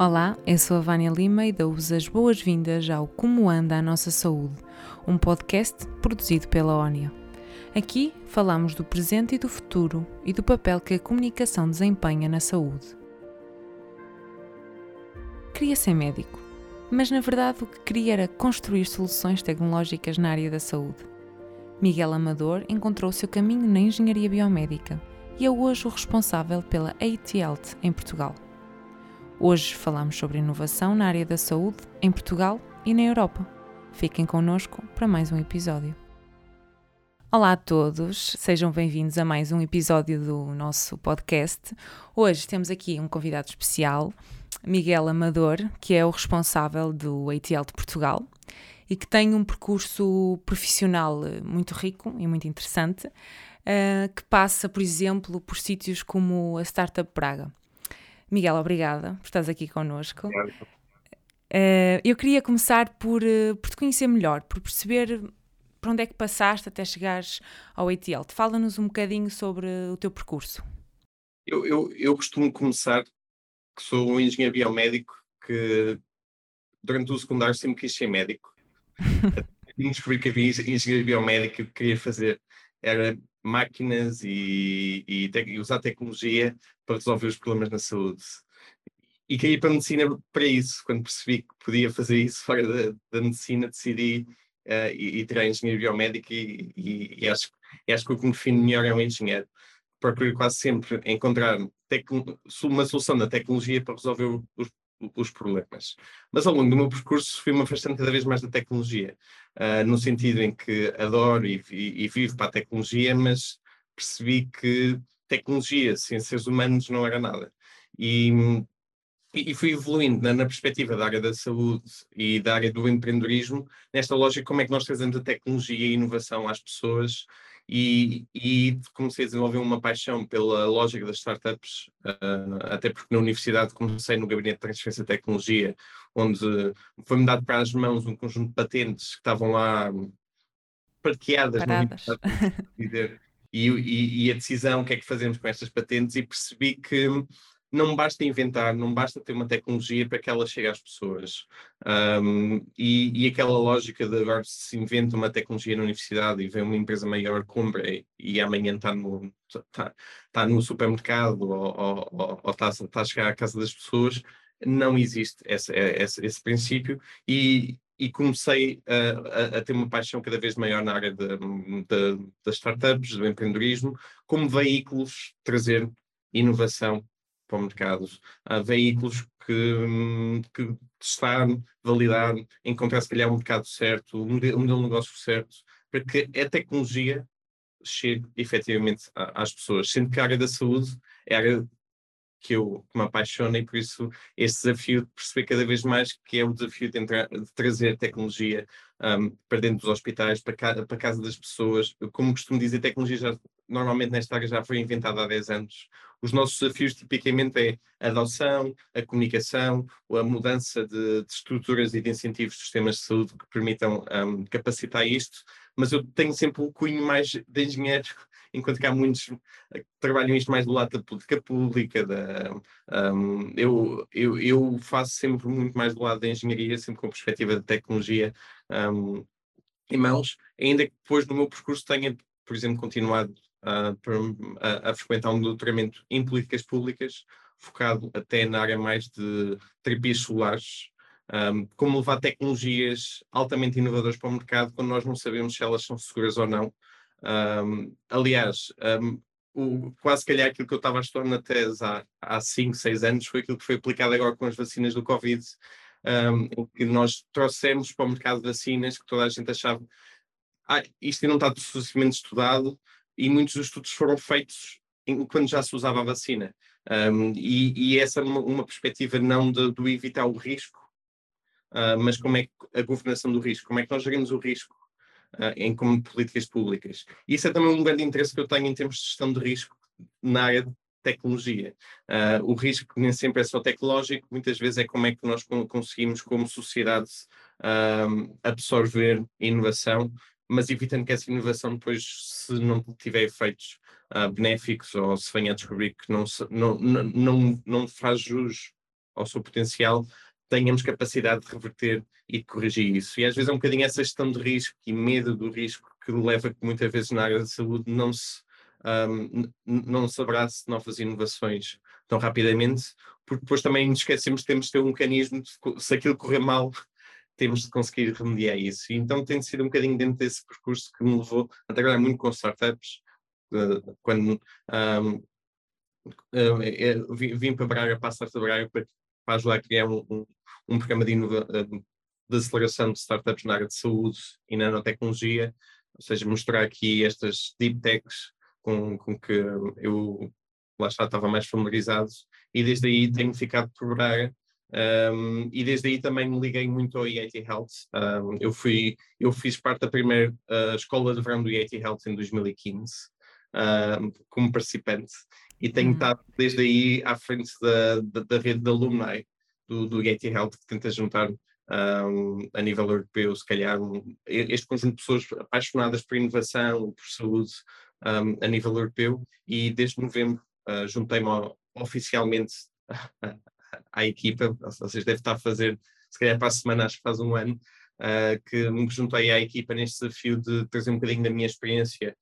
Olá, eu sou a Vânia Lima e dou-vos as boas-vindas ao Como Anda a Nossa Saúde, um podcast produzido pela ONIA. Aqui falamos do presente e do futuro e do papel que a comunicação desempenha na saúde. Queria ser médico, mas na verdade o que queria era construir soluções tecnológicas na área da saúde. Miguel Amador encontrou o seu caminho na engenharia biomédica e é hoje o responsável pela AT Health em Portugal. Hoje falamos sobre inovação na área da saúde em Portugal e na Europa. Fiquem connosco para mais um episódio. Olá a todos, sejam bem-vindos a mais um episódio do nosso podcast. Hoje temos aqui um convidado especial, Miguel Amador, que é o responsável do ATL de Portugal e que tem um percurso profissional muito rico e muito interessante, uh, que passa, por exemplo, por sítios como a Startup Praga. Miguel, obrigada por estás aqui connosco. Uh, eu queria começar por, uh, por te conhecer melhor, por perceber para onde é que passaste até chegares ao ATL. Fala-nos um bocadinho sobre o teu percurso. Eu, eu, eu costumo começar, que sou um engenheiro biomédico, que durante o secundário sempre quis ser médico. descobri que havia engenharia biomédica que queria fazer era máquinas e, e, e, usar tecnologia para resolver os problemas na saúde. E caí para a medicina para isso. Quando percebi que podia fazer isso fora da, da medicina, decidi uh, e, e tirar engenharia biomédica e, e, e, acho, acho que o que me define melhor é um engenheiro. Procuro quase sempre encontrar uma solução da tecnologia para resolver os os problemas. Mas ao longo do meu percurso fui-me afastando cada vez mais da tecnologia, uh, no sentido em que adoro e, e, e, vivo para a tecnologia, mas percebi que tecnologia sem seres humanos não era nada. E, e fui evoluindo na, na, perspectiva da área da saúde e da área do empreendedorismo, nesta lógica como é que nós trazemos a tecnologia e a inovação às pessoas e, e, comecei a desenvolver uma paixão pela lógica das startups, uh, até porque na universidade comecei no gabinete de transferência de tecnologia, onde foi-me dado para as mãos um conjunto de patentes que estavam lá parqueadas e, e, e, a decisão, o que é que fazemos com estas patentes, e percebi que não basta inventar, não basta ter uma tecnologia para que ela chegue às pessoas. Um, e, e, aquela lógica de agora se inventa uma tecnologia na universidade e vem uma empresa maior, compra e, e amanhã está no, está, está no supermercado ou, está, está, a chegar à casa das pessoas, não existe esse, esse, esse princípio. E, e comecei a, a, a, ter uma paixão cada vez maior na área das startups, do empreendedorismo, como veículos trazer inovação para o mercado. Há veículos que, que testar, validar, encontrar se calhar um mercado certo, um modelo, um modelo de negócio certo, para que a tecnologia chegue efetivamente às pessoas. Sendo que a área da saúde é a área que eu que me apaixona e por isso esse desafio de perceber cada vez mais que é o desafio de, entrar, de trazer tecnologia um, para dentro dos hospitais, para, ca, para a casa das pessoas. Como costumo dizer, tecnologia já, normalmente nesta área já foi inventada há 10 anos. Os nossos desafios tipicamente é a adoção, a comunicação, a mudança de, de estruturas e de incentivos dos sistemas de saúde que permitam um, capacitar isto, mas eu tenho sempre um cunho mais de engenheiro enquanto que há muitos que trabalham isto mais do lado da política pública, da, um, eu, eu, eu faço sempre muito mais do lado da engenharia, sempre com perspectiva de tecnologia um, em mãos, ainda que depois do meu percurso tenha, por exemplo, continuado a, a, a frequentar um doutoramento em políticas públicas, focado até na área mais de terapias solares, um, como levar tecnologias altamente inovadoras para o mercado quando nós não sabemos se elas são seguras ou não, um, aliás, um, o, quase calhar aquilo que eu estava a estudar na tese há, há 5, 6 anos foi aquilo que foi aplicado agora com as vacinas do Covid, que nós trouxemos para o mercado de vacinas que toda a gente achava ah, isto não está suficientemente estudado e muitos dos estudos foram feitos quando já se usava a vacina. Um, e, e, essa é uma, uma perspectiva não de, de evitar o risco, uh, mas como é que a governação do risco, como é que nós gerimos o risco uh, em como políticas públicas. E isso é também um grande interesse que eu tenho em termos de gestão de risco na área de tecnologia. Uh, o risco nem sempre é só tecnológico, muitas vezes é como é que nós conseguimos, como sociedade, uh, absorver inovação, mas evitando que essa inovação depois, se não tiver efeitos uh, benéficos ou se venha a descobrir que não, não, não, não faz jus ao seu potencial, tenhamos capacidade de reverter e de corrigir isso. E às vezes é um bocadinho essa gestão de risco e medo do risco que leva que muitas vezes na área da saúde não se, um, não se abrace novas inovações tão rapidamente, porque depois também nos esquecemos que temos de ter um mecanismo, de, se aquilo correr mal, temos de conseguir remediar isso. E então tem sido um bocadinho dentro desse percurso que me levou a trabalhar muito com startups, quando um, uh, vim, vim, para Braga, para a Startup Braga, para, ajudar a criar um, um, programa de, de aceleração de startups na área de saúde e nanotecnologia, ou seja, mostrar aqui estas deep techs com, com que eu lá está, estava mais familiarizado e desde aí tenho ficado por Braga um, e desde aí também me liguei muito ao IIT Health. Um, eu, fui, eu fiz parte da primeira uh, escola de verão do IIT Health em 2015 um, como participante e tenho uhum. estado desde aí à frente da, da, da rede de alumni do, do Health que tenta juntar a nível europeu, se calhar, este conjunto de pessoas apaixonadas por inovação, por saúde a nível europeu, e desde novembro uh, juntei-me oficialmente à equipa, ou seja, deve estar a fazer, se calhar para a semana, acho que faz um ano, uh, que me juntei à equipa neste desafio de trazer um bocadinho da minha experiência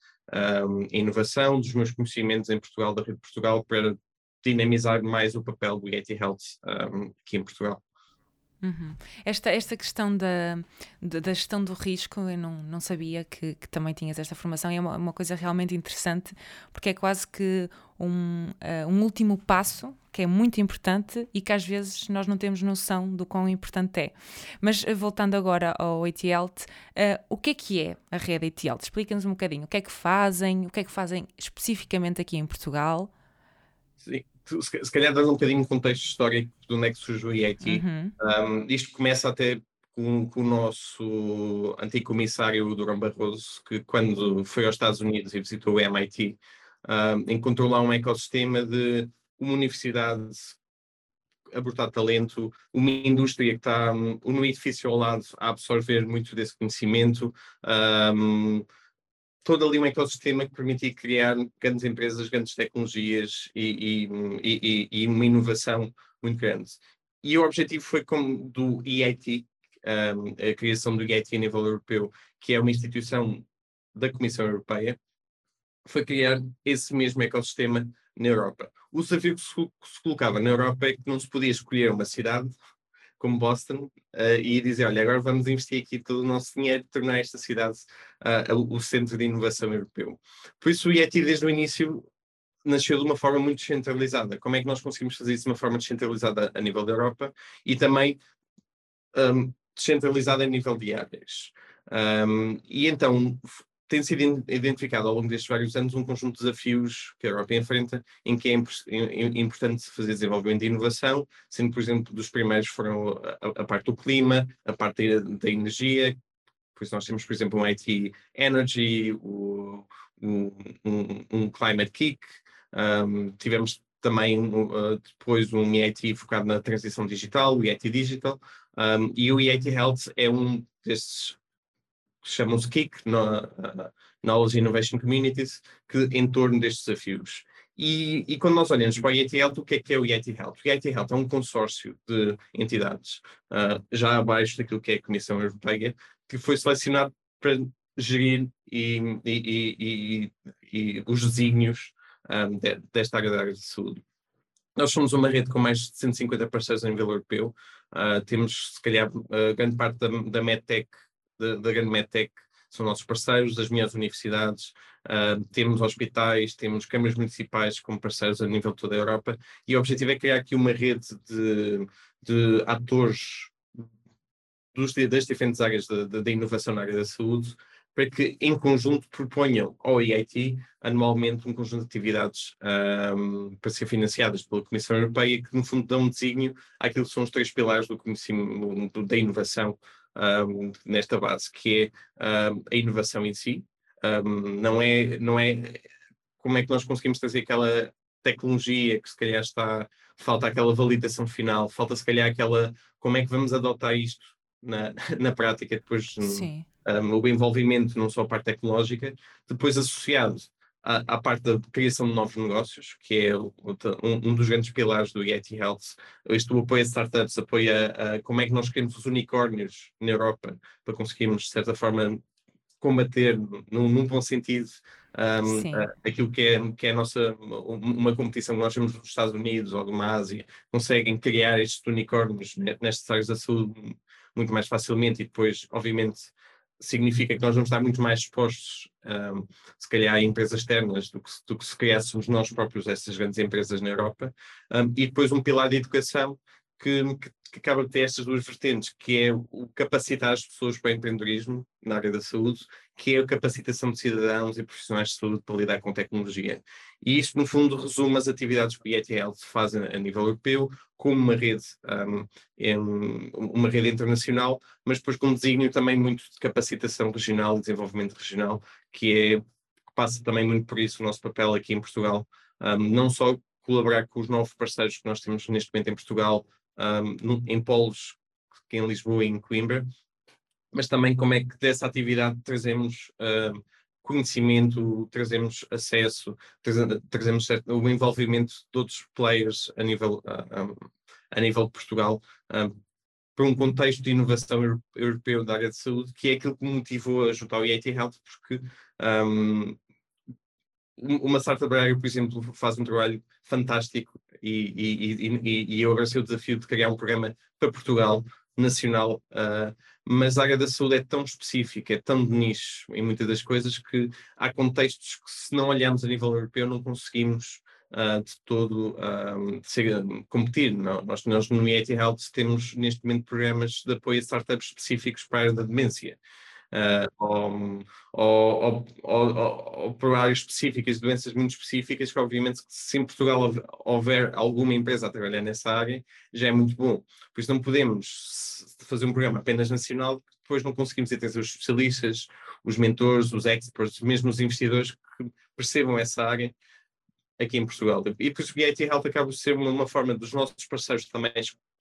em inovação, dos meus conhecimentos em Portugal, da Rede de Portugal, para dinamizar mais o papel do Yeti Health aqui em Portugal. Uhum. Esta, esta questão da, da gestão do risco, eu não, não sabia que, que também tinhas esta formação, e é uma, uma coisa realmente interessante, porque é quase que um, uh, um último passo que é muito importante e que às vezes nós não temos noção do quão importante é. Mas uh, voltando agora ao ATLT, uh, eh, o que é que é a rede ATLT? Explica-nos um bocadinho o que é que fazem, o que é que fazem especificamente aqui em Portugal. Sim se calhar dar um bocadinho de contexto histórico de onde é que surgiu o IIT. Uhum. Um, isto começa até com, com, o nosso antigo comissário Durão Barroso, que quando foi aos Estados Unidos e visitou o MIT, um, encontrou lá um ecossistema de uma universidade abortar talento, uma indústria que está um, no edifício ao lado a absorver muito desse conhecimento, um, todo ali um ecossistema que permitia criar grandes empresas, grandes tecnologias e, e, e, e uma inovação muito grande. E o objetivo foi como do EIT, um, a criação do EIT a nível europeu, que é uma instituição da Comissão Europeia, foi criar esse mesmo ecossistema na Europa. O desafio que se, que se colocava na Europa é que não se podia escolher uma cidade como Boston uh, e dizer, olha, agora vamos investir aqui todo o nosso dinheiro e tornar esta cidade uh, o centro de inovação europeu. Por isso o IET desde o início nasceu de uma forma muito descentralizada. Como é que nós conseguimos fazer isso de uma forma descentralizada a nível da Europa e também um, descentralizada a nível de áreas? Um, e então tem sido identificado ao longo destes vários anos um conjunto de desafios que a Europa enfrenta, em que é importante fazer desenvolvimento de inovação, sendo, por exemplo, dos primeiros foram a, a parte do clima, a parte da, da energia, por isso nós temos, por exemplo, um IT Energy, o, um, um, Climate Kick, um, tivemos também uh, depois um EIT focado na transição digital, o EIT Digital, um, e o EIT Health é um desses chamam-se KIC, Knowledge Innovation Communities, que em torno destes desafios. E, e, quando nós olhamos para o IET Health, o que é que é o IET Health? O IET Health é um consórcio de entidades, uh, já abaixo daquilo que é a Comissão Europeia, que foi selecionado para gerir e, e, e os desígnios um, de, desta área da área de saúde. Nós somos uma rede com mais de 150 parceiros a nível europeu. Uh, temos, se calhar, uh, grande parte da, da MedTech da, grande MedTech são nossos parceiros, das minhas universidades, uh, temos hospitais, temos câmaras municipais como parceiros a nível de toda a Europa, e o objetivo é criar aqui uma rede de, de atores dos, das diferentes áreas da inovação na área da saúde, para que em conjunto proponham ao EIT anualmente um conjunto de atividades um, para ser financiadas pela Comissão Europeia, que no fundo dão um desígnio àquilo que são os três pilares do conhecimento da inovação um, nesta base, que é um, a inovação em si. Um, não, é, não é como é que nós conseguimos trazer aquela tecnologia que se calhar está, falta aquela validação final, falta se calhar aquela, como é que vamos adotar isto na, na prática depois, um, o envolvimento, não só a parte tecnológica, depois associado à, parte da criação de novos negócios, que é um, um, dos grandes pilares do Yeti Health. Isto apoia startups, apoia como é que nós queremos os unicórnios na Europa para conseguirmos, de certa forma, combater, num, num bom sentido, um, uh, aquilo que é, que é a nossa, uma competição que nós temos nos Estados Unidos ou de uma Ásia, conseguem criar estes unicórnios nestas áreas da saúde muito mais facilmente e depois, obviamente, significa que nós vamos estar muito mais expostos, um, se calhar, a empresas externas do que, do que se criássemos nós próprios essas grandes empresas na Europa. Um, e depois um pilar de educação que, que, que, acaba de ter estas duas vertentes, que é o capacitar as pessoas para o empreendedorismo na área da saúde, que é a capacitação de cidadãos e profissionais de saúde para lidar com tecnologia. E isto, no fundo, resume as atividades que o IETL faz a, a nível europeu, como uma rede, um, em, uma rede internacional, mas depois com um desígnio também muito de capacitação regional e desenvolvimento regional, que é passa também muito por isso o nosso papel aqui em Portugal, um, não só colaborar com os novos parceiros que nós temos neste momento em Portugal, um, em polos aqui em Lisboa e em Coimbra, mas também como é que dessa atividade trazemos uh, conhecimento, trazemos acesso, trazemos o envolvimento de outros players a nível, uh, um, a nível de Portugal um, para um contexto de inovação europeu da área de saúde, que é aquilo que me motivou a juntar o IIT Health, porque um, uma startup brasileira, por exemplo, faz um trabalho fantástico e, e, e, e eu abracei o desafio de criar um programa para Portugal, nacional, uh, mas a área da saúde é tão específica, é tão de nicho em muitas das coisas que há contextos que se não olharmos a nível europeu não conseguimos uh, de todo uh, ser, competir. Não? Nós, nós no IET Health temos neste momento programas de apoio a startups específicos para a área da demência uh, ou, ou, ou, ou, por áreas específicas, doenças muito específicas, que obviamente se em Portugal houver alguma empresa a trabalhar nessa área, já é muito bom. Por isso não podemos fazer um programa apenas nacional, depois não conseguimos ter os especialistas, os mentores, os experts, mesmo os investidores que percebam essa área aqui em Portugal. E por isso o BIT Health acaba de ser uma, uma forma dos nossos parceiros também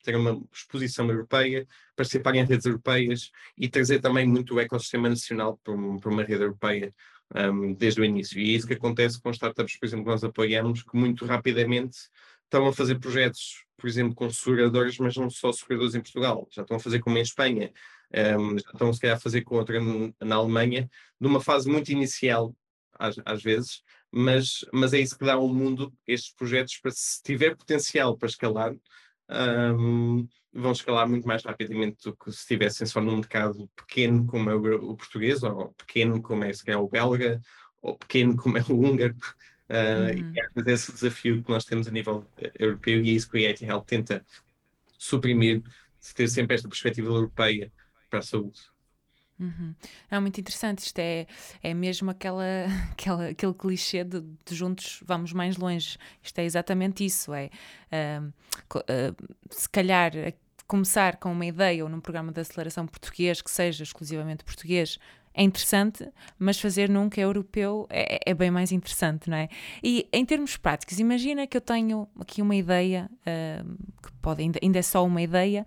ter uma exposição europeia, participar em redes europeias e trazer também muito o ecossistema nacional para, uma rede europeia um, desde o início. E é isso que acontece com startups, por exemplo, que nós apoiamos, que muito rapidamente estão a fazer projetos, por exemplo, com seguradoras, mas não só seguradores em Portugal, já estão a fazer como em Espanha, um, já estão se calhar a fazer com outra na Alemanha, numa fase muito inicial, às, às vezes, mas, mas é isso que dá ao mundo estes projetos para se tiver potencial para escalar, um, vão escalar muito mais rapidamente do que se estivessem só num mercado pequeno como é o, o português, ou pequeno como é, é o belga, ou pequeno como é o húngaro. Uh, uhum. E é esse desafio que nós temos a nível europeu e é isso que o IET Health tenta suprimir, ter sempre esta perspectiva europeia para a saúde. Uhum. É muito interessante, isto é, é mesmo aquela, aquela, aquele clichê de, de juntos vamos mais longe. Isto é exatamente isso. É uh, uh, se calhar começar com uma ideia ou num programa de aceleração português que seja exclusivamente português é interessante, mas fazer num que é europeu é, é, bem mais interessante, não é? E em termos práticos, imagina que eu tenho aqui uma ideia, uh, que pode ainda, ainda é só uma ideia,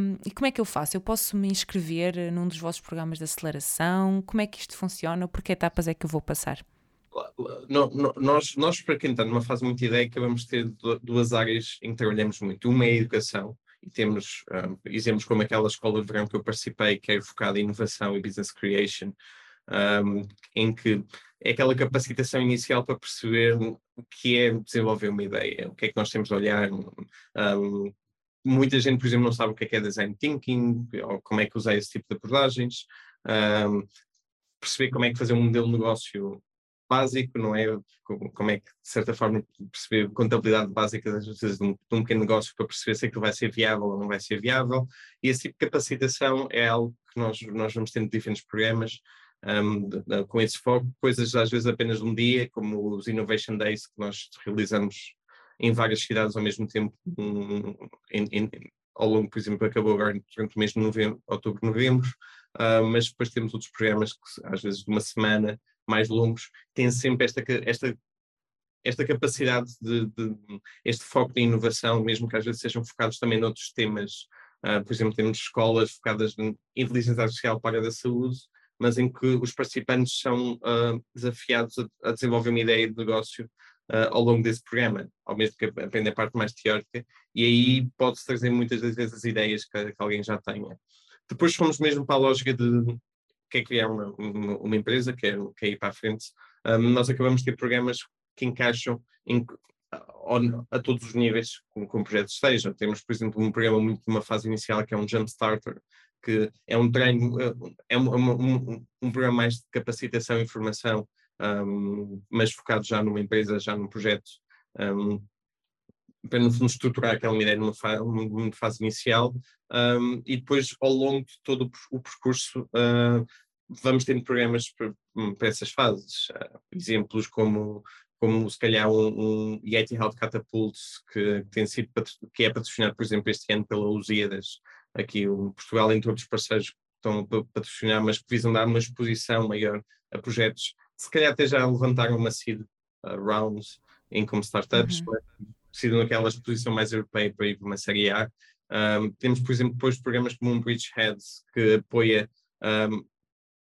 um, e como é que eu faço? Eu posso me inscrever num dos vossos programas de aceleração? Como é que isto funciona? Por que etapas é que eu vou passar? Nós, nós, para quem está numa fase muito ideia, acabamos de ter duas áreas em que trabalhamos muito. Uma é a educação, e temos um, exemplos como aquela escola de verão que eu participei, que é focada em inovação e business creation, um, em que é aquela capacitação inicial para perceber o que é desenvolver uma ideia, o que é que nós temos de olhar. Um, muita gente, por exemplo, não sabe o que é, que é design thinking, ou como é que usar esse tipo de abordagens, perceber como é que fazer um modelo de negócio básico, não é? Como é que, de certa forma, perceber contabilidade básica das vezes de um, de um pequeno negócio para perceber se aquilo vai ser viável ou não vai ser viável. E esse tipo de capacitação é algo que nós, nós vamos tendo diferentes programas um, de, de, com esse foco, coisas às vezes apenas de um dia, como os Innovation Days que nós realizamos em várias cidades ao mesmo tempo, um, em, em, ao longo, por exemplo, acabou agora durante o mês de novembro, outubro, novembro, uh, mas depois temos outros programas que às vezes de uma semana mais longos, têm sempre esta, esta, esta capacidade de, de, este foco de inovação, mesmo que às vezes sejam focados também noutros temas. Uh, por exemplo, temos escolas focadas em inteligência artificial para a da saúde, mas em que os participantes são uh, desafiados a, a, desenvolver uma ideia de negócio uh, ao longo desse programa, ao mesmo que aprender a parte mais teórica, e aí pode-se trazer muitas das vezes as ideias que, que, alguém já tenha. Depois fomos mesmo para a lógica de que é criar uma, uma, uma empresa, que é, que é ir para a frente. Um, nós acabamos de ter programas que encaixam em, a, a todos os níveis com, com projetos seja. Temos, por exemplo, um programa muito numa fase inicial que é um Jump Starter, que é um treino, é um, um, um programa mais de capacitação e formação, um, mas focado já numa empresa, já num projeto, um, para no fundo estruturar aquela ideia numa, fa numa fase inicial um, e depois ao longo de todo o, percurso uh, vamos tendo programas para, para essas fases. Uh, exemplos como como se calhar um, um Yeti Health Catapult que, que, tem sido que é patrocinado, por exemplo, este ano pela Lusíadas, aqui o Portugal, entre outros parceiros que estão a patrocinar, mas que visam dar uma exposição maior a projetos, se calhar até já levantaram uma seed uh, rounds em como startups, uhum. Precisam daquela exposição mais europeia para ir para uma série A. Um, temos, por exemplo, depois programas como um Bridgeheads, que apoia um,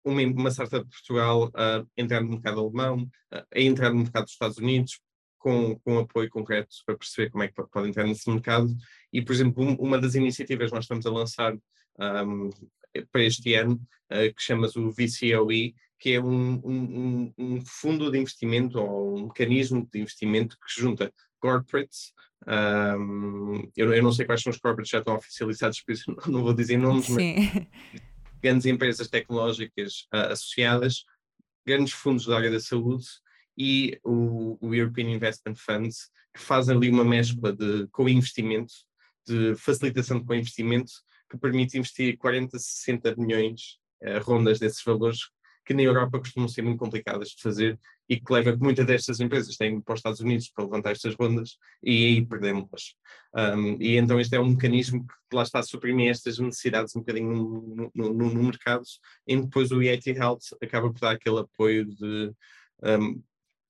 uma, uma startup de Portugal a entrar no mercado alemão, a entrar no mercado dos Estados Unidos, com, com apoio concreto para perceber como é que pode entrar nesse mercado. E, por exemplo, um, uma das iniciativas que nós estamos a lançar um, para este ano, uh, que chama-se o VCOE, que é um, um, um, fundo de investimento ou um mecanismo de investimento que junta corporates. Um, eu, eu, não sei quais são os corporates que já estão oficializados, por isso não vou dizer nomes, Sim. mas grandes empresas tecnológicas uh, associadas, grandes fundos da área da saúde e o, o, European Investment Funds, que fazem ali uma mescla de co-investimento, de facilitação de co-investimento, que permite investir 40, 60 milhões, uh, rondas desses valores, que na Europa costumam ser muito complicadas de fazer e que leva que muitas destas empresas têm para os Estados Unidos para levantar estas rondas e aí perdemos-las. Um, e então este é um mecanismo que lá está a suprimir estas necessidades um bocadinho no, no, no, no mercado e depois o EIT Health acaba por dar aquele apoio de, um, de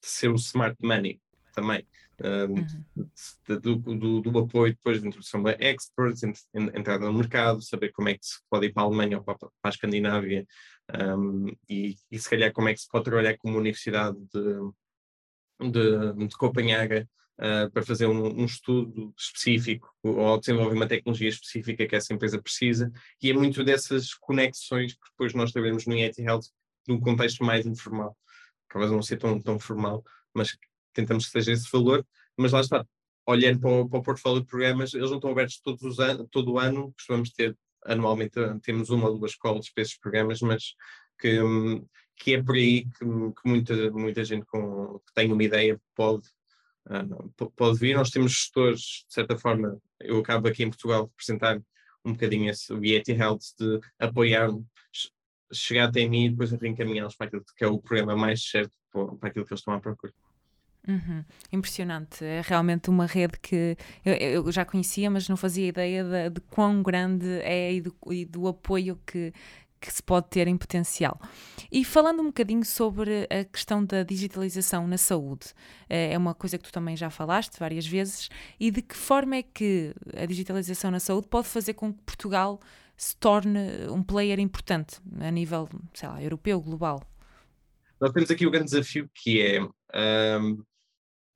ser o smart money também. Um, uhum. do, do, do, apoio depois de introdução de experts, entrada no mercado, saber como é que se pode ir para a Alemanha ou para, para a Escandinávia um, e, e, se calhar como é que se pode trabalhar com uma universidade de, de, de Copenhaga uh, para fazer um, um, estudo específico ou desenvolver uma tecnologia específica que essa empresa precisa. E é muito dessas conexões que depois nós trabalhamos no IET Health num contexto mais informal, talvez não ser tão, tão formal, mas tentamos que seja esse valor, mas lá está, olhando para o, para o portfólio de programas, eles não estão abertos todos os an todo o ano, costumamos ter anualmente temos uma ou duas calls para esses programas, mas que, que é por aí que, que muita, muita gente com, que tem uma ideia pode, uh, pode vir. Nós temos gestores, de certa forma, eu acabo aqui em Portugal de representar um bocadinho esse, o Yeti Health, de apoiar chegar até mim e depois reencaminhá-los para aquilo que é o programa mais certo para aquilo que eles estão à procura. Uhum. Impressionante, é realmente uma rede que eu, eu já conhecia, mas não fazia ideia de, de quão grande é e do, e do apoio que, que se pode ter em potencial. E falando um bocadinho sobre a questão da digitalização na saúde, eh, é uma coisa que tu também já falaste várias vezes, e de que forma é que a digitalização na saúde pode fazer com que Portugal se torne um player importante a nível, sei lá, europeu, global? Nós temos aqui o grande desafio que é um,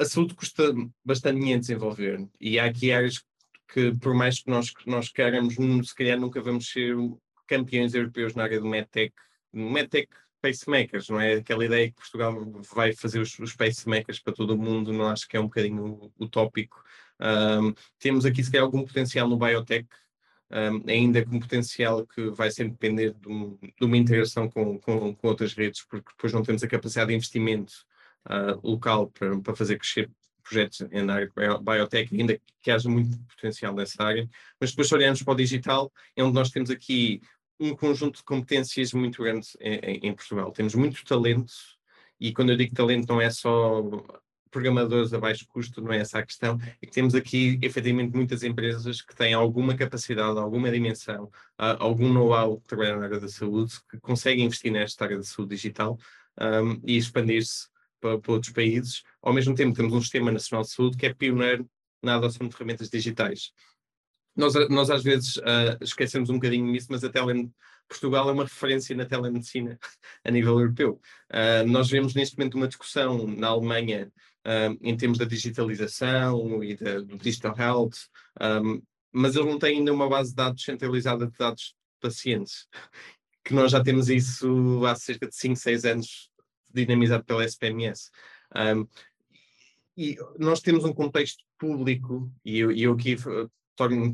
a saúde custa bastante dinheiro desenvolver e há aqui áreas que, por mais que nós, nós queiramos, se calhar nunca vamos ser campeões europeus na área do MedTech. MedTech pacemakers, não é? Aquela ideia que Portugal vai fazer os, os pacemakers para todo o mundo, não acho que é um bocadinho utópico. Um, temos aqui, se calhar, algum potencial no biotech, um, ainda com potencial que vai sempre depender de, um, de uma integração com, com, com, outras redes, porque depois não temos a capacidade de investimento uh, local para, para fazer crescer projetos na área de biotech, ainda que haja muito potencial nessa área, mas depois se olharmos para o digital, é onde nós temos aqui um conjunto de competências muito grande em, em, Portugal. Temos muito talento, e quando eu digo talento não é só programadores a baixo custo, não é essa a questão, é que temos aqui efetivamente muitas empresas que têm alguma capacidade, alguma dimensão, uh, algum know-how que trabalham na área da saúde, que conseguem investir nesta área da saúde digital um, e expandir-se para, para, outros países. Ao mesmo tempo, temos um Sistema Nacional de Saúde que é pioneiro na adoção de ferramentas digitais. Nós, nós às vezes uh, esquecemos um bocadinho nisso, mas até além Portugal é uma referência na telemedicina a nível europeu. Uh, nós vemos neste momento uma discussão na Alemanha um, em termos da digitalização e da, do digital health, um, mas eles não têm ainda uma base de dados centralizada de dados de pacientes, que nós já temos isso há cerca de 5, 6 anos dinamizado pela SPMS. Um, e nós temos um contexto público, e eu, eu aqui eh, torno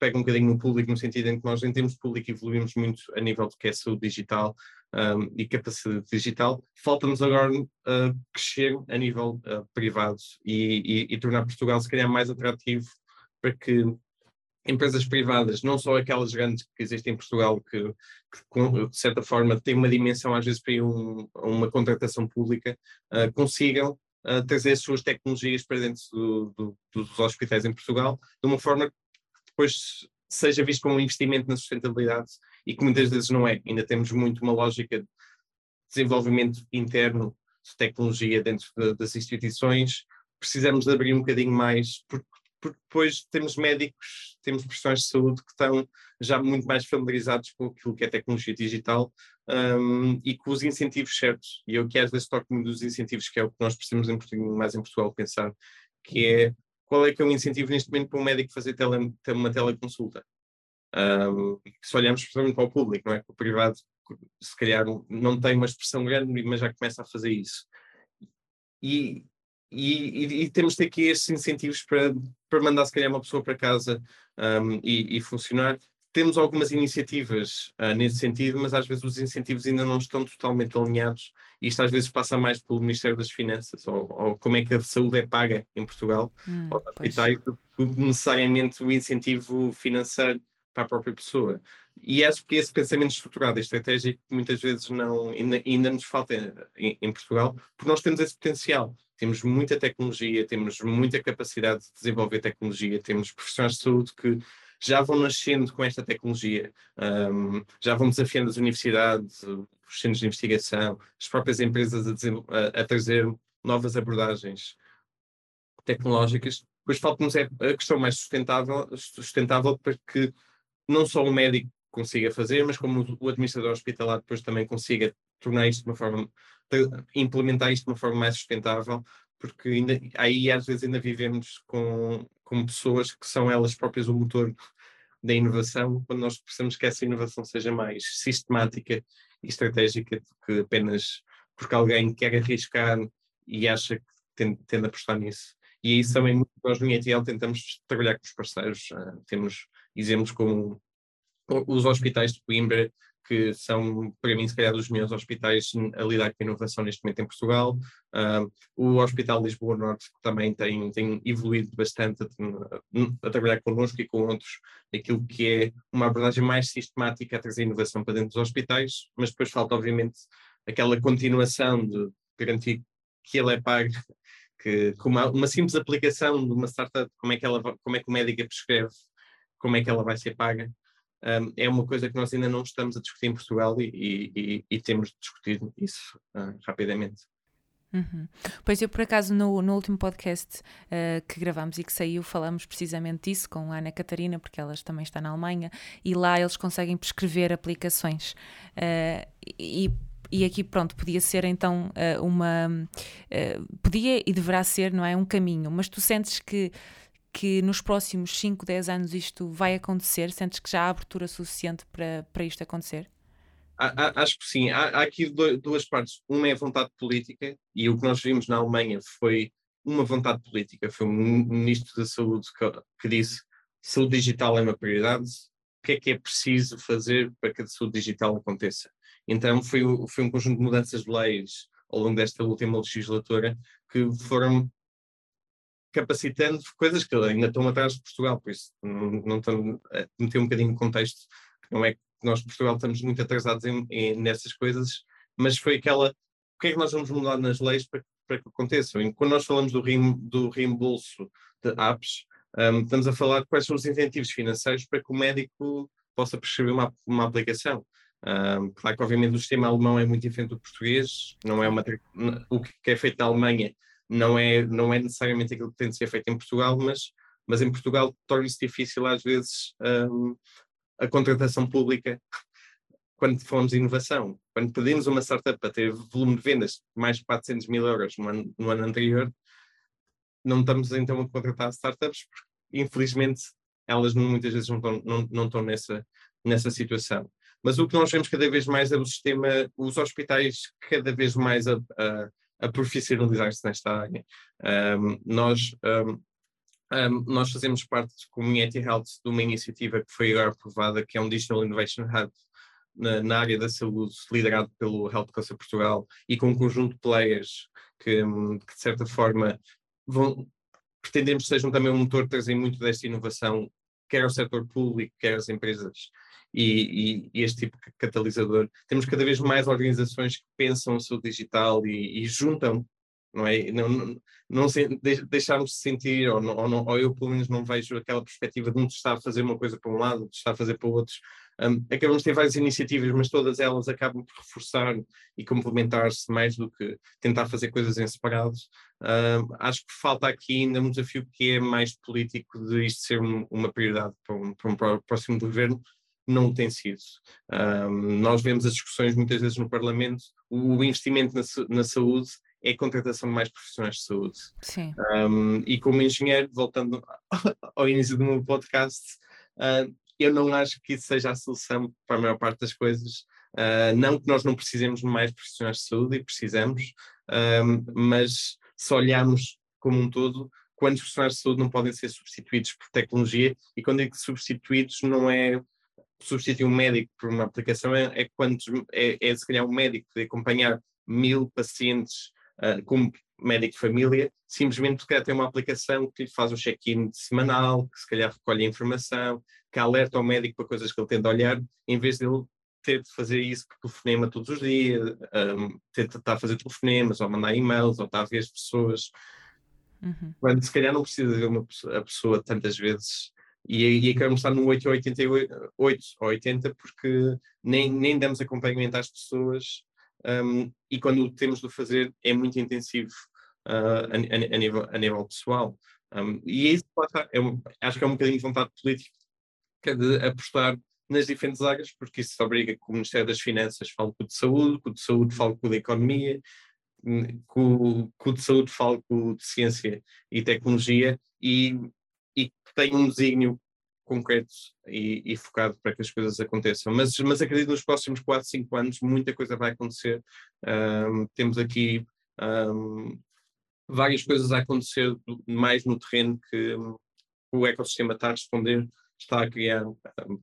pego um bocadinho no público, no sentido em que nós, em termos de público, evoluímos muito a nível do que é saúde digital um, e capacidade digital. Falta-nos agora uh, crescer a nível uh, privado e, e, e, tornar Portugal, se calhar, mais atrativo para que empresas privadas, não só aquelas grandes que existem em Portugal, que, que de certa forma têm uma dimensão, às vezes, para um, uma contratação pública, uh, consigam uh, trazer as suas tecnologias para dentro do, do, dos hospitais em Portugal, de uma forma depois seja visto como um investimento na sustentabilidade e que muitas vezes não é. Ainda temos muito uma lógica de desenvolvimento interno de tecnologia dentro de, das instituições. Precisamos de abrir um bocadinho mais, porque, porque depois temos médicos, temos profissionais de saúde que estão já muito mais familiarizados com aquilo que é tecnologia digital um, e com os incentivos certos. E eu que às vezes toco muito dos incentivos, que é o que nós precisamos em, mais em Portugal pensar, que é qual é que é o incentivo neste momento para um médico fazer tele, uma teleconsulta? Um, se olhamos principalmente para o público, não é? o privado, se calhar não tem uma expressão grande, mas já começa a fazer isso. E, e, e, e temos de ter aqui estes incentivos para, para mandar, se calhar, uma pessoa para casa um, e, e funcionar temos algumas iniciativas uh, nesse sentido, mas às vezes os incentivos ainda não estão totalmente alinhados e isto às vezes passa mais pelo Ministério das Finanças ou, ou como é que a saúde é paga em Portugal, hum, ou necessariamente o incentivo financeiro para a própria pessoa. E acho que esse pensamento estruturado e estratégico muitas vezes não, ainda, ainda nos falta em, em Portugal, porque nós temos esse potencial. Temos muita tecnologia, temos muita capacidade de desenvolver tecnologia, temos profissionais de saúde que já vão nascendo com esta tecnologia, um, já vão desafiando as universidades, os centros de investigação, as próprias empresas a, a, trazer novas abordagens tecnológicas. Depois falta-nos é a questão mais sustentável, sustentável para que não só o médico consiga fazer, mas como o administrador hospitalar depois também consiga tornar isto de uma forma, implementar isto de uma forma mais sustentável, porque ainda, aí às vezes ainda vivemos com, com pessoas que são elas próprias o motor da inovação, quando nós precisamos que essa inovação seja mais sistemática e estratégica do que apenas porque alguém quer arriscar e acha que tende, tende a apostar nisso. E isso também nós no IETL tentamos trabalhar com os parceiros. Uh, temos exemplos como os hospitais de Coimbra, que são, para mim, se calhar, dos melhores hospitais a lidar com a inovação neste momento em Portugal. Uh, o Hospital Lisboa Norte, que também tem, tem evoluído bastante a, a, trabalhar connosco e com outros, aquilo que é uma abordagem mais sistemática a trazer inovação para dentro dos hospitais, mas depois falta, obviamente, aquela continuação de garantir que ele é pago, que com uma, uma simples aplicação de uma startup, como é que, ela, como é que o médico prescreve, como é que ela vai ser paga, um, é uma coisa que nós ainda não estamos a discutir em Portugal e, e, e temos de discutir isso uh, rapidamente. Uhum. Pois eu, por acaso, no, no último podcast uh, que gravámos e que saiu, falamos precisamente disso com a Ana Catarina, porque elas também está na Alemanha, e lá eles conseguem prescrever aplicações. Uh, e, e aqui, pronto, podia ser então uma. podia e deverá ser, não é? Um caminho, mas tu sentes que que nos próximos 5, 10 anos isto vai acontecer? Sentes que já há abertura suficiente para, para isto acontecer? Acho que sim. Há, há, aqui duas partes. Uma é a vontade política, e o que nós vimos na Alemanha foi uma vontade política. Foi um ministro da Saúde que, que disse saúde digital é uma prioridade, o que é que é preciso fazer para que a saúde digital aconteça? Então foi, foi um conjunto de mudanças de leis ao longo desta última legislatura que foram capacitando coisas que ainda estão atrás de Portugal, por isso não, não a meter um bocadinho de contexto, não é que nós, Portugal, estamos muito atrasados em, em, nessas coisas, mas foi aquela, o que é que nós vamos mudar nas leis para, para que aconteçam? E quando nós falamos do, do reembolso de apps, um, estamos a falar de quais são os incentivos financeiros para que o médico possa prescrever uma, uma aplicação. Um, claro que, obviamente, o sistema alemão é muito diferente do português, não é uma, o que é feito na Alemanha não é, não é necessariamente aquilo que tem de ser feito em Portugal, mas, mas em Portugal torna-se difícil às vezes um, a contratação pública quando falamos de inovação, quando pedimos uma startup para ter volume de vendas mais de 400 mil euros no ano, no ano anterior, não estamos então a contratar startups, porque infelizmente elas muitas vezes não estão, não, não estão nessa, nessa situação. Mas o que nós vemos cada vez mais é o sistema, os hospitais cada vez mais a, a, a profissionalizar-se nesta área. Um, nós, um, um, nós fazemos parte de Community Health de uma iniciativa que foi agora aprovada, que é um Digital Innovation Hub na, na, área da saúde, liderado pelo Health Council Portugal e com um conjunto de players que, que de certa forma vão, pretendemos que sejam também um motor de trazer muito desta inovação, quer ao setor público, quer às empresas e, e, e, este tipo de catalisador. Temos cada vez mais organizações que pensam o seu digital e, e juntam, não é? Não, não, não se, deixarmos de sentir, ou, ou, não, ou, eu pelo menos não vejo aquela perspectiva de um estar a fazer uma coisa para um lado, de estar a fazer para o outro. Um, acabamos de ter várias iniciativas, mas todas elas acabam por reforçar e complementar-se mais do que tentar fazer coisas em separados. Um, acho que falta aqui ainda um desafio que é mais político de isto ser um, uma prioridade para um, para um próximo governo, não tem sido. Um, nós vemos as discussões muitas vezes no Parlamento, o investimento na, na saúde é a contratação de mais profissionais de saúde. Sim. Um, e como engenheiro, voltando ao início do meu podcast, uh, eu não acho que isso seja a solução para a maior parte das coisas. Uh, não que nós não precisemos de mais profissionais de saúde, e precisamos, um, mas se olharmos como um todo, quantos profissionais de saúde não podem ser substituídos por tecnologia? E quando digo substituídos, não é substituir um médico por uma aplicação é, é quantos é, é se calhar um médico de acompanhar mil pacientes uh, como médico de família, simplesmente porque tem uma aplicação que lhe faz um check-in semanal, que se calhar recolhe a informação, que alerta ao médico para coisas que ele tenta olhar, em vez de ele ter de fazer isso por telefonema todos os dias, um, ter de estar a fazer telefonemas, ou mandar e-mails, ou estar a ver as pessoas. Uhum. Quando se calhar não precisa ver uma, a pessoa tantas vezes e, e acabamos de estar no 8 ou 88 8 ou 80 porque nem, nem damos acompanhamento às pessoas um, e quando temos de fazer é muito intensivo uh, a, a, a, nível, a nível pessoal. Um, e isso é um, acho que é um bocadinho de vontade política de apostar nas diferentes áreas, porque isso obriga que o Ministério das Finanças fale com o de Saúde, que o de Saúde fale com o de Economia, hum, que o, que o de Saúde fale com o de Ciência e Tecnologia e e tem um desígnio concreto e, e, focado para que as coisas aconteçam. Mas, mas acredito que nos próximos 4, 5 anos muita coisa vai acontecer. Um, temos aqui um, várias coisas a acontecer mais no terreno que um, o ecossistema está a responder, está a criar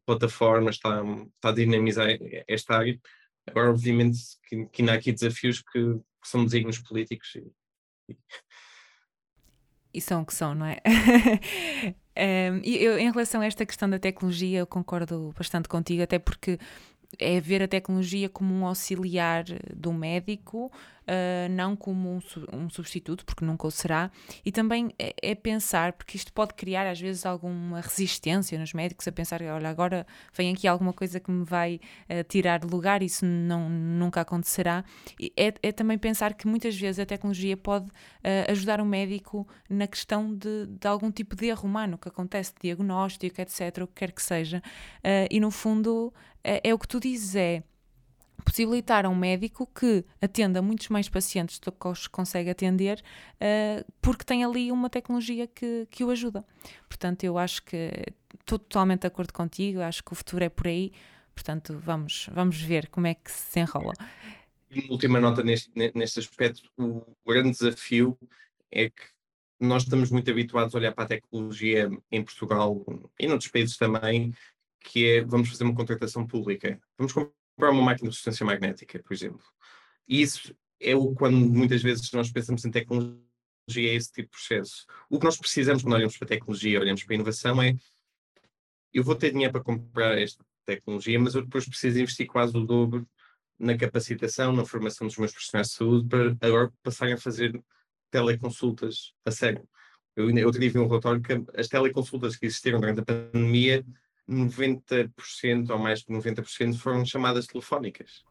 plataformas, está, está a dinamizar esta área. Agora, obviamente, que, que ainda há aqui desafios que, que são desígnios políticos e, e e são o que são, não é? um, eu, em relação a esta questão da tecnologia, eu concordo bastante contigo, até porque é ver a tecnologia como um auxiliar do médico uh, não como um, um, substituto, porque nunca o será, e também é, é, pensar, porque isto pode criar às vezes alguma resistência nos médicos a pensar, olha, agora vem aqui alguma coisa que me vai uh, tirar lugar, isso não, nunca acontecerá. É, é, também pensar que muitas vezes a tecnologia pode uh, ajudar o médico na questão de, de, algum tipo de erro humano que acontece, de diagnóstico, etc., o que quer que seja, e no fundo é, é o que tu dizes, é possibilitar a um médico que atenda muitos mais pacientes do que os consegue atender, uh, porque tem ali uma tecnologia que, que o ajuda. Portanto, eu acho que estou totalmente de acordo contigo, acho que o futuro é por aí, portanto, vamos, vamos ver como é que se enrola. E última nota neste, neste aspecto, o grande desafio é que nós estamos muito habituados a olhar para a tecnologia em Portugal e noutros países também, que é vamos fazer uma contratação pública. Vamos para uma máquina de ressonância magnética, por exemplo. E isso é o quando muitas vezes nós pensamos em tecnologia, é esse tipo de processo. O que nós precisamos quando olhamos para a tecnologia, olhamos para a inovação, é eu vou ter dinheiro para comprar esta tecnologia, mas eu depois preciso investir quase o dobro na capacitação, na formação dos meus profissionais de saúde, para agora passarem a fazer teleconsultas a sério. Eu, eu tive um relatório que as teleconsultas que existiram durante a pandemia 90% ou mais de 90% foram chamadas telefónicas.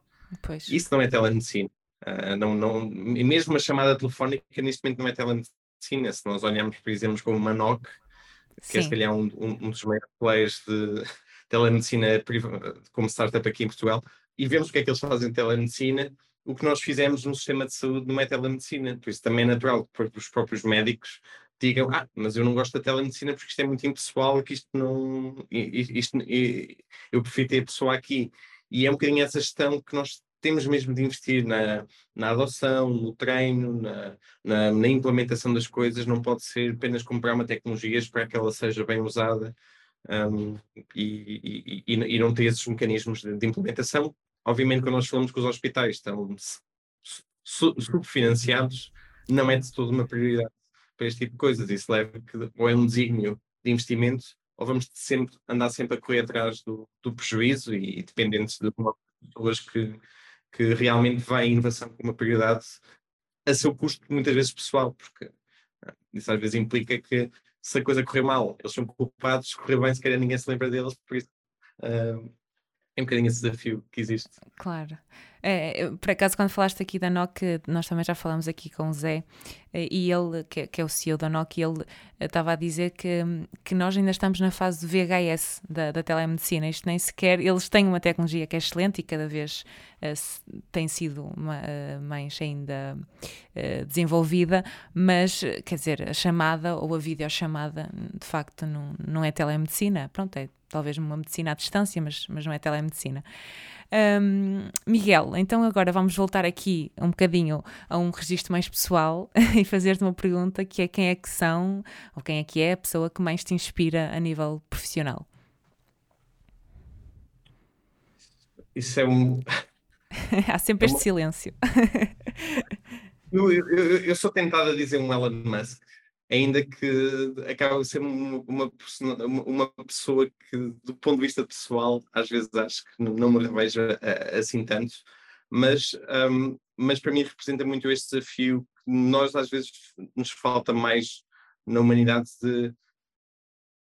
Pois. Isso não é telemedicina. Uh, não, não, mesmo a chamada telefónica neste momento não é telemedicina. Se nós olharmos, por exemplo, como uma NOC, que Sim. é se calhar um, um, um dos maiores players de telemedicina como startup aqui em Portugal, e vemos o que é que eles fazem em telemedicina, o que nós fizemos no sistema de saúde não é telemedicina. Por isso também é natural que os próprios médicos digam, ah, mas eu não gosto da telemedicina porque isto é muito impessoal, que isto não. Isto, isto, eu prefiro ter a pessoa aqui. E é um bocadinho essa gestão que nós temos mesmo de investir na, na adoção, no treino, na, na, na, implementação das coisas. Não pode ser apenas comprar uma tecnologia, para que ela seja bem usada um, e, e, e, não ter esses mecanismos de, de, implementação. Obviamente, quando nós falamos que os hospitais estão subfinanciados, não é de toda uma prioridade para este tipo de coisas. Isso leva que ou é um desígnio de investimento ou vamos sempre andar sempre a correr atrás do, do prejuízo e, dependentes de pessoas que, que realmente veem a inovação como uma prioridade a seu custo, muitas vezes pessoal, porque ah, isso às vezes implica que se a coisa correr mal, eles são culpados, se correr bem, se calhar ninguém se lembra deles, por isso uh, é um bocadinho esse desafio que existe. Claro. É, por acaso, quando falaste aqui da NOC, nós também já falamos aqui com o Zé, eh, e ele, que, que é o CEO da NOC, ele eh, estava a dizer que, que nós ainda estamos na fase de VHS da, da telemedicina. Isto nem sequer. Eles têm uma tecnologia que é excelente e cada vez uh, tem sido uma, uh, mais ainda uh, desenvolvida, mas, quer dizer, a chamada ou a videochamada, de facto, não, não é telemedicina. Pronto, é talvez uma medicina à distância, mas, mas não é telemedicina. Um, Miguel, então agora vamos voltar aqui um bocadinho a um registro mais pessoal e fazer-te uma pergunta que é quem é que são, ou quem é que é a pessoa que mais te inspira a nível profissional? Isso é um... Há sempre é este silêncio. eu, eu, eu, sou tentado a dizer um Elon Musk, ainda que acaba de ser uma, uma, pessoa que, do ponto de vista pessoal, às vezes acho que não me revejo assim tanto, mas, um, mas para mim representa muito este desafio que nós às vezes nos falta mais na humanidade de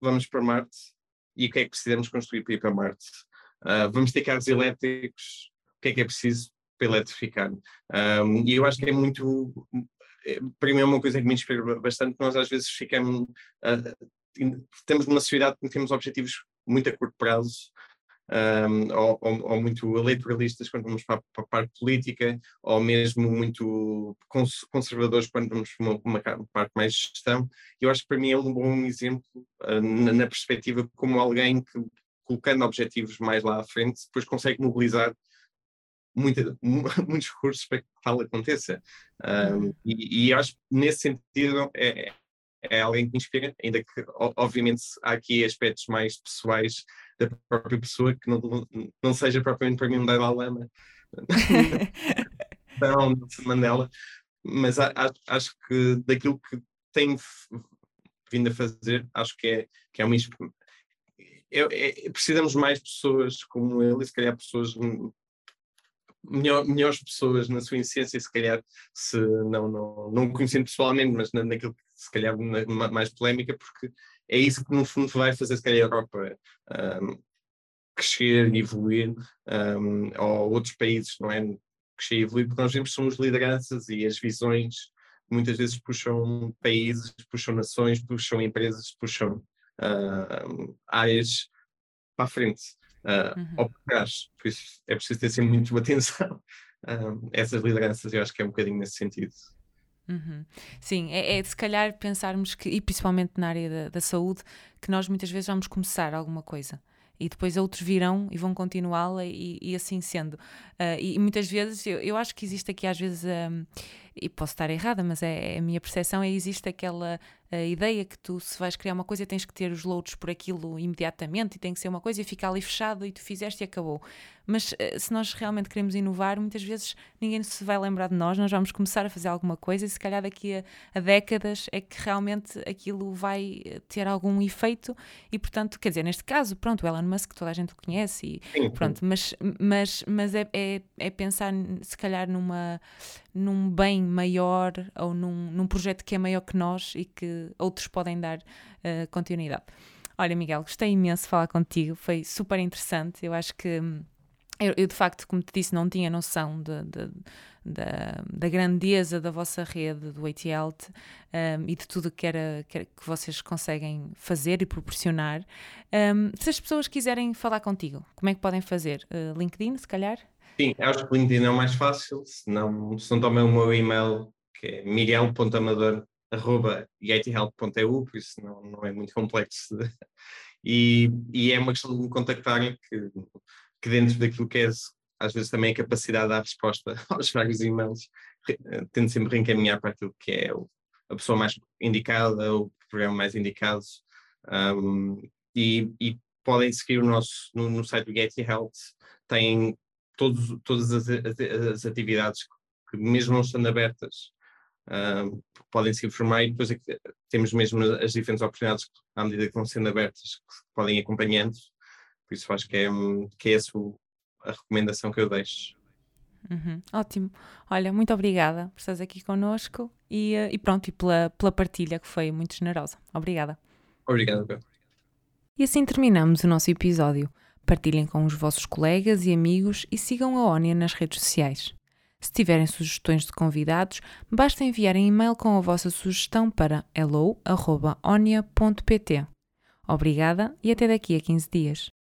vamos para Marte e o que é que precisamos construir para ir para Marte? Uh, vamos ter carros elétricos, o que é que é preciso para eletrificar? Um, e eu acho que é muito para mim é uma coisa que me inspira bastante, nós às vezes ficamos, uh, temos uma sociedade que temos objetivos muito a curto prazo, um, ou, ou, ou, muito eleitoralistas quando vamos para, para, a parte política, ou mesmo muito conservadores quando vamos para uma, uma, parte mais gestão. Eu acho que para mim é um bom exemplo uh, na, na, perspectiva como alguém que, colocando objetivos mais lá à frente, depois consegue mobilizar muita, muitos recursos para que tal aconteça. Um, uhum. e, e acho que nesse sentido é, é alguém que me inspira, ainda que obviamente há aqui aspectos mais pessoais da própria pessoa que não, não seja propriamente para mim um Dalai Lama, não Mandela, mas a, a, acho que daquilo que tenho vindo a fazer, acho que é, que é uma é, é, precisamos mais pessoas como ele, e se calhar pessoas melhor, melhores pessoas na sua essência, se calhar, se não, não, não conhecendo pessoalmente, mas na, naquilo que se calhar na, mais polémica, porque é isso que no fundo vai fazer se calhar a Europa um, crescer e evoluir, um, ou outros países, não é? Crescer e evoluir, porque nós que somos lideranças e as visões muitas vezes puxam países, puxam nações, puxam empresas, puxam uh, áreas para a frente uh, uhum. por trás. Por isso é preciso ter sempre muito atenção uh, essas lideranças, eu acho que é um bocadinho nesse sentido. Uhum. Sim, é, é se calhar pensarmos que, e principalmente na área da, da saúde, que nós muitas vezes vamos começar alguma coisa e depois outros virão e vão continuá-la e, e, assim sendo. Uh, e, muitas vezes, eu, eu, acho que existe aqui às vezes, um, e posso estar errada, mas é, é, a minha percepção é existe aquela a ideia que tu, se vais criar uma coisa, tens que ter os loads por aquilo imediatamente e tem que ser uma coisa e fica ali fechado e tu fizeste e acabou. Mas eh, se nós realmente queremos inovar, muitas vezes ninguém se vai lembrar de nós, nós vamos começar a fazer alguma coisa e se calhar daqui a, a décadas é que realmente aquilo vai eh, ter algum efeito e, portanto, quer dizer, neste caso, pronto, o Elon Musk toda a gente o conhece e pronto, mas, mas, mas é, é, é pensar se calhar numa num bem maior ou num, num projeto que é maior que nós e que outros podem dar uh, continuidade. Olha, Miguel, gostei imenso de falar contigo, foi super interessante. Eu acho que hum, eu, eu, de facto, como te disse, não tinha noção de, de, da, grandeza da vossa rede do ATL um, e de tudo que, era, que, que, vocês conseguem fazer e proporcionar. Um, se as pessoas quiserem falar contigo, como é que podem fazer? Uh, LinkedIn, se calhar? Sim, acho que o LinkedIn é o mais fácil, se não, se não tomem o meu e-mail, que é miguel.amador.ithealth.eu, por isso não, não é muito complexo. E, e é uma questão de me contactarem que, que dentro daquilo que é às vezes também a capacidade de dar resposta aos vários e-mails, tento sempre reencaminhar para aquilo que é a pessoa mais indicada, o programa mais indicado. Um, e, e, podem seguir o nosso no, no site do Get Health, tem todos, todas as, as, atividades que, mesmo não estando abertas, um, podem se informar e depois é temos mesmo as diferentes oportunidades à medida que vão sendo abertas, que podem ir acompanhando. Por isso acho que é, que é essa a recomendação que eu deixo. Uhum, ótimo. Olha, muito obrigada por estares aqui connosco e, eh, e pronto, e pela, pela partilha que foi muito generosa. Obrigada. Obrigado, Pedro. E assim terminamos o nosso episódio. Partilhem com os vossos colegas e amigos e sigam a ONIA nas redes sociais. Se tiverem sugestões de convidados, basta enviar um e-mail com a vossa sugestão para hello.onia.pt. Obrigada e até daqui a 15 dias.